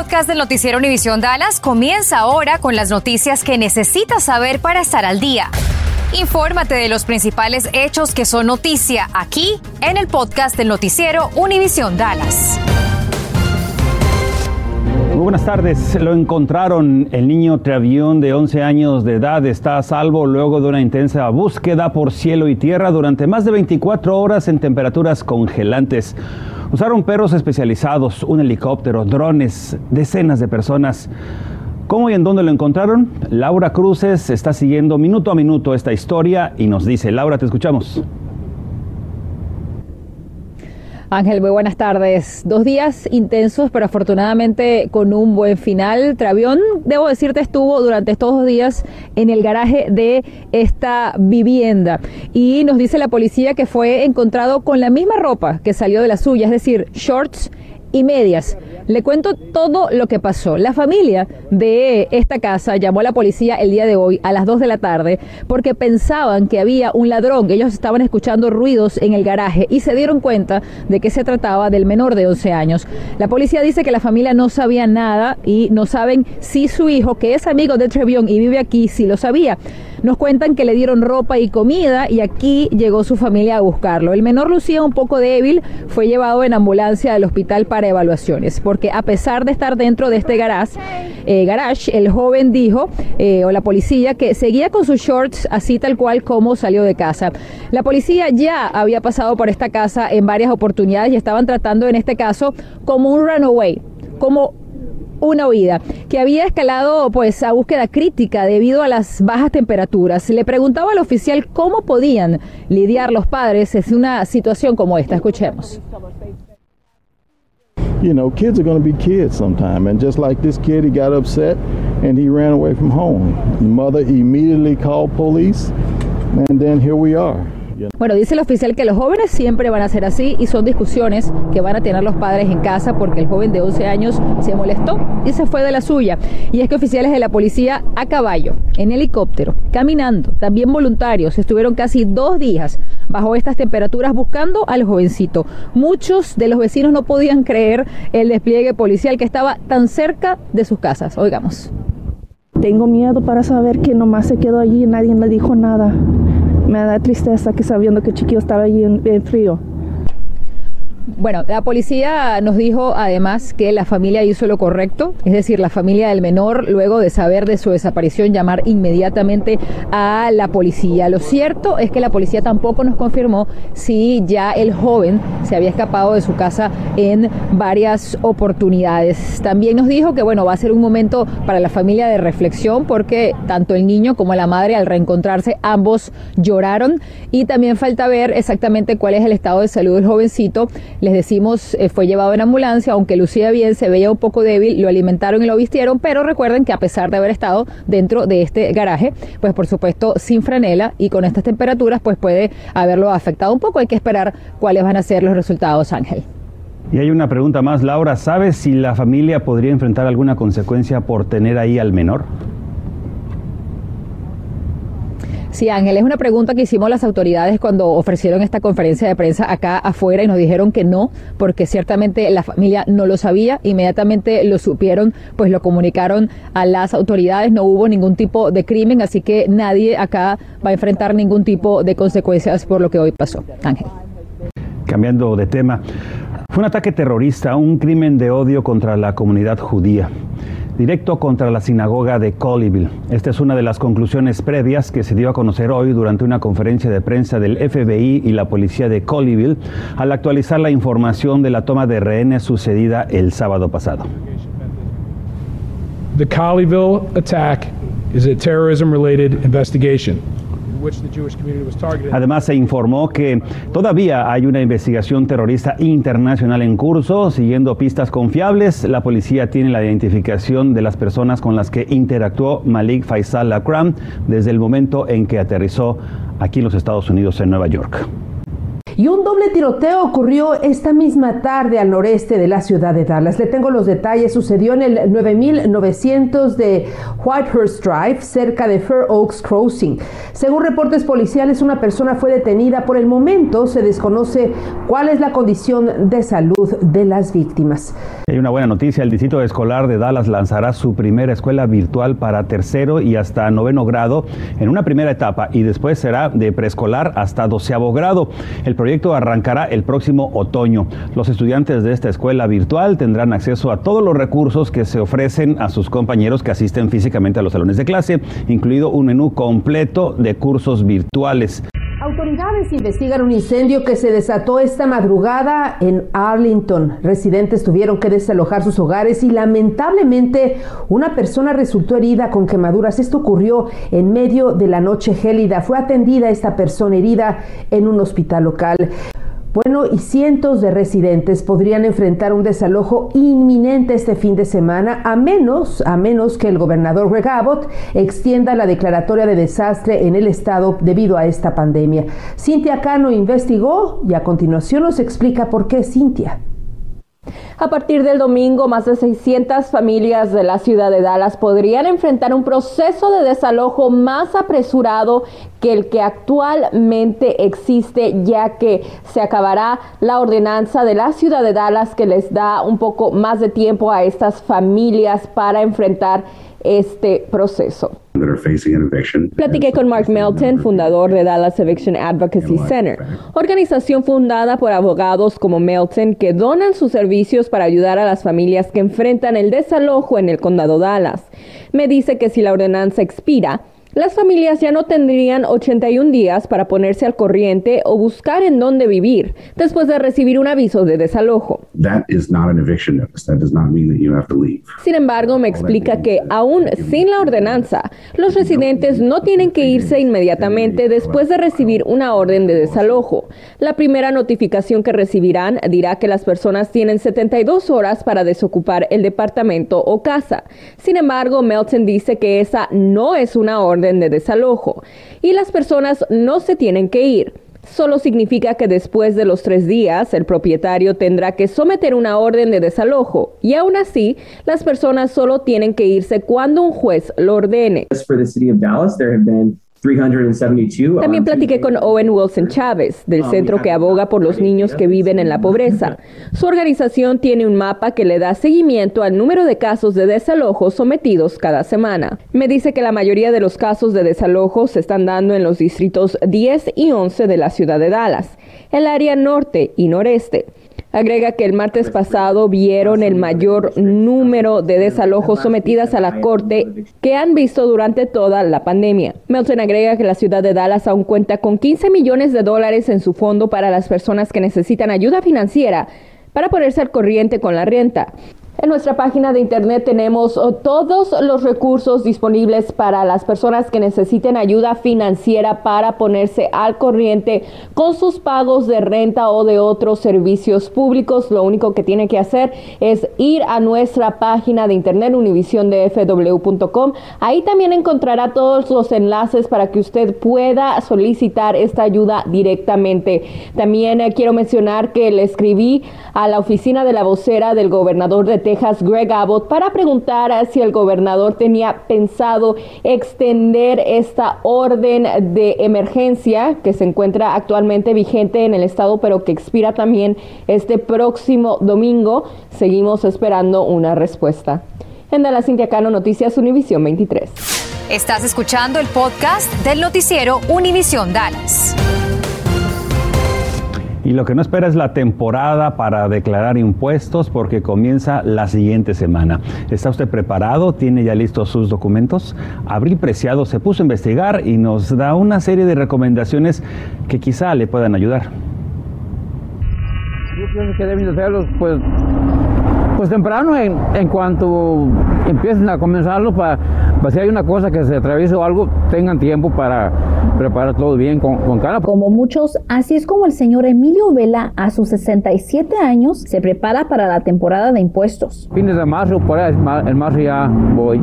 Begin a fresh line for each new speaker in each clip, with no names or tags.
podcast del noticiero Univisión Dallas comienza ahora con las noticias que necesitas saber para estar al día. Infórmate de los principales hechos que son noticia aquí en el podcast del noticiero Univisión Dallas.
Muy buenas tardes. Lo encontraron. El niño Travión de 11 años de edad está a salvo luego de una intensa búsqueda por cielo y tierra durante más de 24 horas en temperaturas congelantes. Usaron perros especializados, un helicóptero, drones, decenas de personas. ¿Cómo y en dónde lo encontraron? Laura Cruces está siguiendo minuto a minuto esta historia y nos dice, Laura, te escuchamos.
Ángel, muy buenas tardes. Dos días intensos, pero afortunadamente con un buen final. Travión, debo decirte, estuvo durante estos dos días en el garaje de esta vivienda. Y nos dice la policía que fue encontrado con la misma ropa que salió de la suya, es decir, shorts y medias. Le cuento todo lo que pasó. La familia de esta casa llamó a la policía el día de hoy a las 2 de la tarde porque pensaban que había un ladrón. Ellos estaban escuchando ruidos en el garaje y se dieron cuenta de que se trataba del menor de 11 años. La policía dice que la familia no sabía nada y no saben si su hijo, que es amigo de Trevion y vive aquí, si lo sabía. Nos cuentan que le dieron ropa y comida y aquí llegó su familia a buscarlo. El menor lucía un poco débil, fue llevado en ambulancia al hospital para evaluaciones, porque a pesar de estar dentro de este garage, eh, garage el joven dijo, eh, o la policía, que seguía con sus shorts así tal cual como salió de casa. La policía ya había pasado por esta casa en varias oportunidades y estaban tratando en este caso como un runaway, como una huida que había escalado pues a búsqueda crítica debido a las bajas temperaturas. Le preguntaba al oficial cómo podían lidiar los padres en una situación como esta. Escuchemos.
You know, kids are going to be kids sometime. And just like this kid, he got upset and he ran away from home. The mother immediately called police, and then here we are.
Bueno, dice el oficial que los jóvenes siempre van a ser así y son discusiones que van a tener los padres en casa porque el joven de 11 años se molestó y se fue de la suya. Y es que oficiales de la policía a caballo, en helicóptero, caminando, también voluntarios, estuvieron casi dos días bajo estas temperaturas buscando al jovencito. Muchos de los vecinos no podían creer el despliegue policial que estaba tan cerca de sus casas. Oigamos.
Tengo miedo para saber que nomás se quedó allí y nadie le dijo nada. Me da tristeza que sabiendo que chiquillo estaba allí en frío.
Bueno, la policía nos dijo además que la familia hizo lo correcto, es decir, la familia del menor, luego de saber de su desaparición, llamar inmediatamente a la policía. Lo cierto es que la policía tampoco nos confirmó si ya el joven se había escapado de su casa en varias oportunidades. También nos dijo que, bueno, va a ser un momento para la familia de reflexión porque tanto el niño como la madre al reencontrarse ambos lloraron y también falta ver exactamente cuál es el estado de salud del jovencito les decimos, eh, fue llevado en ambulancia, aunque lucía bien, se veía un poco débil, lo alimentaron y lo vistieron, pero recuerden que a pesar de haber estado dentro de este garaje, pues por supuesto sin franela y con estas temperaturas, pues puede haberlo afectado un poco. Hay que esperar cuáles van a ser los resultados, Ángel.
Y hay una pregunta más, Laura, ¿sabes si la familia podría enfrentar alguna consecuencia por tener ahí al menor?
Sí, Ángel, es una pregunta que hicimos las autoridades cuando ofrecieron esta conferencia de prensa acá afuera y nos dijeron que no, porque ciertamente la familia no lo sabía, inmediatamente lo supieron, pues lo comunicaron a las autoridades, no hubo ningún tipo de crimen, así que nadie acá va a enfrentar ningún tipo de consecuencias por lo que hoy pasó. Ángel.
Cambiando de tema, fue un ataque terrorista, un crimen de odio contra la comunidad judía directo contra la sinagoga de Colleyville. Esta es una de las conclusiones previas que se dio a conocer hoy durante una conferencia de prensa del FBI y la policía de Colleyville al actualizar la información de la toma de rehenes sucedida el sábado pasado.
The Colleyville attack is a terrorism related investigation.
Además, se informó que todavía hay una investigación terrorista internacional en curso. Siguiendo pistas confiables, la policía tiene la identificación de las personas con las que interactuó Malik Faisal Akram desde el momento en que aterrizó aquí en los Estados Unidos, en Nueva York.
Y un doble tiroteo ocurrió esta misma tarde al noreste de la ciudad de Dallas. Le tengo los detalles. Sucedió en el 9900 de Whitehurst Drive, cerca de Fair Oaks Crossing. Según reportes policiales, una persona fue detenida. Por el momento se desconoce cuál es la condición de salud de las víctimas.
Hay una buena noticia. El Distrito Escolar de Dallas lanzará su primera escuela virtual para tercero y hasta noveno grado en una primera etapa y después será de preescolar hasta doceavo grado. El proyecto arrancará el próximo otoño. Los estudiantes de esta escuela virtual tendrán acceso a todos los recursos que se ofrecen a sus compañeros que asisten físicamente a los salones de clase, incluido un menú completo de cursos virtuales.
Autoridades investigan un incendio que se desató esta madrugada en Arlington. Residentes tuvieron que desalojar sus hogares y lamentablemente una persona resultó herida con quemaduras. Esto ocurrió en medio de la noche gélida. Fue atendida esta persona herida en un hospital local. Bueno, y cientos de residentes podrían enfrentar un desalojo inminente este fin de semana, a menos, a menos que el gobernador Greg Abbott extienda la declaratoria de desastre en el estado debido a esta pandemia. Cintia Cano investigó y a continuación nos explica por qué Cintia.
A partir del domingo, más de 600 familias de la ciudad de Dallas podrían enfrentar un proceso de desalojo más apresurado que el que actualmente existe, ya que se acabará la ordenanza de la ciudad de Dallas que les da un poco más de tiempo a estas familias para enfrentar este proceso. Platiqué con Mark Melton, fundador de Dallas Eviction Advocacy Center, organización fundada por abogados como Melton que donan sus servicios para ayudar a las familias que enfrentan el desalojo en el condado Dallas. Me dice que si la ordenanza expira, las familias ya no tendrían 81 días para ponerse al corriente o buscar en dónde vivir después de recibir un aviso de desalojo. Sin embargo, me explica que aún sin la ordenanza, los residentes no tienen que irse inmediatamente después de recibir una orden de desalojo. La primera notificación que recibirán dirá que las personas tienen 72 horas para desocupar el departamento o casa. Sin embargo, Melton dice que esa no es una orden de desalojo y las personas no se tienen que ir. Solo significa que después de los tres días el propietario tendrá que someter una orden de desalojo y aún así las personas solo tienen que irse cuando un juez lo ordene. También platiqué con Owen Wilson Chávez, del um, centro que aboga por los niños que viven en la pobreza. Su organización tiene un mapa que le da seguimiento al número de casos de desalojo sometidos cada semana. Me dice que la mayoría de los casos de desalojo se están dando en los distritos 10 y 11 de la ciudad de Dallas, el área norte y noreste. Agrega que el martes pasado vieron el mayor número de desalojos sometidas a la corte que han visto durante toda la pandemia. Melton agrega que la ciudad de Dallas aún cuenta con 15 millones de dólares en su fondo para las personas que necesitan ayuda financiera para ponerse al corriente con la renta. En nuestra página de internet tenemos oh, todos los recursos disponibles para las personas que necesiten ayuda financiera para ponerse al corriente con sus pagos de renta o de otros servicios públicos. Lo único que tiene que hacer es ir a nuestra página de internet univisiondfw.com. Ahí también encontrará todos los enlaces para que usted pueda solicitar esta ayuda directamente. También eh, quiero mencionar que le escribí a la oficina de la vocera del gobernador de Greg Abbott, para preguntar si el gobernador tenía pensado extender esta orden de emergencia que se encuentra actualmente vigente en el estado, pero que expira también este próximo domingo. Seguimos esperando una respuesta. En Dallas, Cintia Cano, Noticias Univisión 23.
Estás escuchando el podcast del noticiero Univisión Dallas.
Y lo que no espera es la temporada para declarar impuestos porque comienza la siguiente semana. ¿Está usted preparado? ¿Tiene ya listos sus documentos? Abril Preciado se puso a investigar y nos da una serie de recomendaciones que quizá le puedan ayudar.
Yo pienso que deben hacerlos pues pues temprano, en, en cuanto empiecen a comenzarlo, para, si hay una cosa que se atraviese o algo, tengan tiempo para preparar todo bien con, con cara.
Como muchos, así es como el señor Emilio Vela, a sus 67 años, se prepara para la temporada de impuestos.
Fines de marzo, por ahí, en marzo ya voy.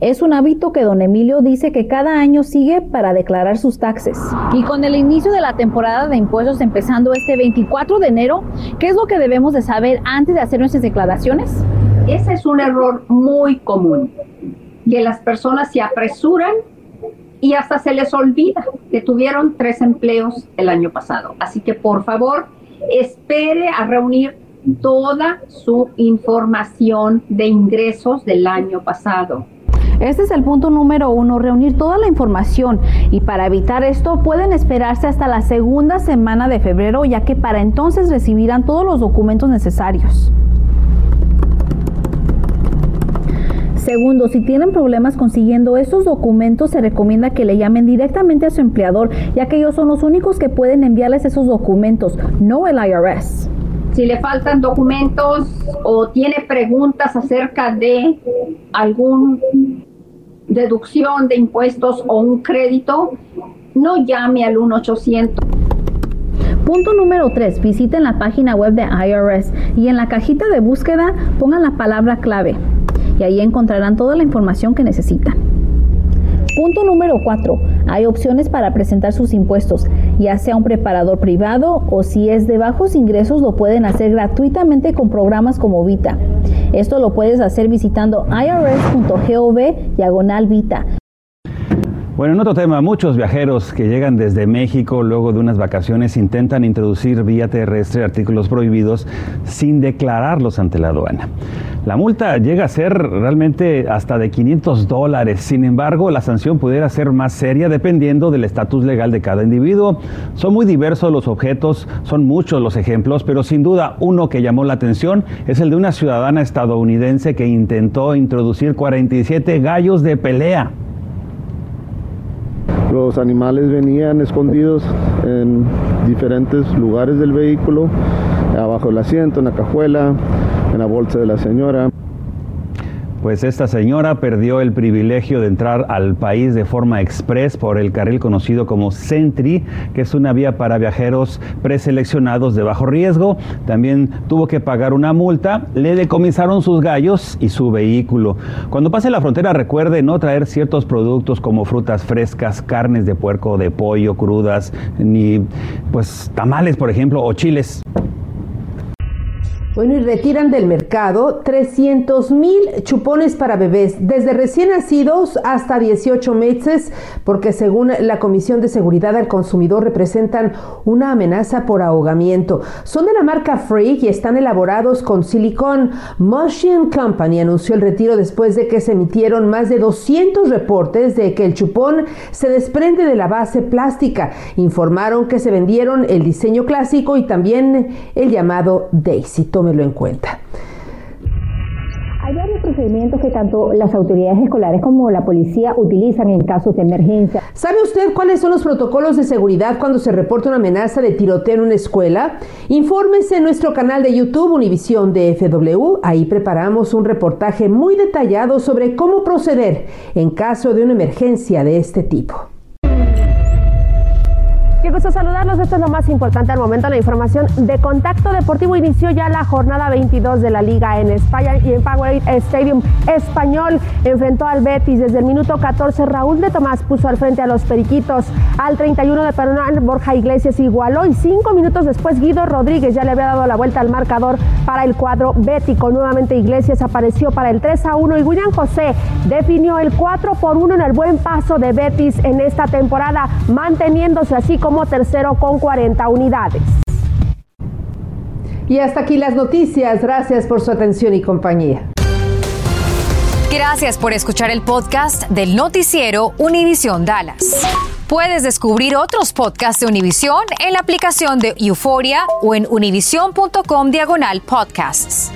Es un hábito que don Emilio dice que cada año sigue para declarar sus taxes. Y con el inicio de la temporada de impuestos empezando este 24 de enero, ¿qué es lo que debemos de saber antes de hacer nuestras declaraciones?
Ese es un error muy común, que las personas se apresuran y hasta se les olvida que tuvieron tres empleos el año pasado. Así que por favor, espere a reunir toda su información de ingresos del año pasado.
Este es el punto número uno, reunir toda la información y para evitar esto pueden esperarse hasta la segunda semana de febrero ya que para entonces recibirán todos los documentos necesarios. Segundo, si tienen problemas consiguiendo estos documentos, se recomienda que le llamen directamente a su empleador, ya que ellos son los únicos que pueden enviarles esos documentos, no el IRS.
Si le faltan documentos o tiene preguntas acerca de algún deducción de impuestos o un crédito, no llame al 1-800.
Punto número 3. Visiten la página web de IRS y en la cajita de búsqueda pongan la palabra clave y ahí encontrarán toda la información que necesitan. Punto número 4. Hay opciones para presentar sus impuestos, ya sea un preparador privado o si es de bajos ingresos lo pueden hacer gratuitamente con programas como Vita. Esto lo puedes hacer visitando irs.gov diagonal Vita.
Bueno, en otro tema, muchos viajeros que llegan desde México luego de unas vacaciones intentan introducir vía terrestre artículos prohibidos sin declararlos ante la aduana. La multa llega a ser realmente hasta de 500 dólares. Sin embargo, la sanción pudiera ser más seria dependiendo del estatus legal de cada individuo. Son muy diversos los objetos, son muchos los ejemplos, pero sin duda uno que llamó la atención es el de una ciudadana estadounidense que intentó introducir 47 gallos de pelea.
Los animales venían escondidos en diferentes lugares del vehículo, abajo del asiento, en la cajuela, en la bolsa de la señora.
Pues esta señora perdió el privilegio de entrar al país de forma express por el carril conocido como Sentry, que es una vía para viajeros preseleccionados de bajo riesgo. También tuvo que pagar una multa, le decomisaron sus gallos y su vehículo. Cuando pase la frontera recuerde no traer ciertos productos como frutas frescas, carnes de puerco, de pollo crudas, ni pues tamales, por ejemplo, o chiles.
Bueno, y retiran del mercado 300 mil chupones para bebés, desde recién nacidos hasta 18 meses, porque según la Comisión de Seguridad al Consumidor representan una amenaza por ahogamiento. Son de la marca Freak y están elaborados con silicón. Motion Company anunció el retiro después de que se emitieron más de 200 reportes de que el chupón se desprende de la base plástica. Informaron que se vendieron el diseño clásico y también el llamado Daisy tómelo en cuenta.
Hay varios procedimientos que tanto las autoridades escolares como la policía utilizan en casos de emergencia.
¿Sabe usted cuáles son los protocolos de seguridad cuando se reporta una amenaza de tiroteo en una escuela? Infórmese en nuestro canal de YouTube Univisión DFW. Ahí preparamos un reportaje muy detallado sobre cómo proceder en caso de una emergencia de este tipo.
Qué gusto saludarlos. Esto es lo más importante al momento. La información de Contacto Deportivo inició ya la jornada 22 de la Liga en España y en Power Stadium Español enfrentó al Betis. Desde el minuto 14, Raúl de Tomás puso al frente a los Periquitos. Al 31 de Perón, Borja Iglesias igualó y cinco minutos después Guido Rodríguez ya le había dado la vuelta al marcador para el cuadro bético. Nuevamente Iglesias apareció para el 3 a 1 y William José definió el 4 por 1 en el buen paso de Betis en esta temporada, manteniéndose así como tercero con 40 unidades.
Y hasta aquí las noticias. Gracias por su atención y compañía.
Gracias por escuchar el podcast del noticiero Univisión Dallas. Puedes descubrir otros podcasts de Univisión en la aplicación de Euforia o en univision.com diagonal podcasts.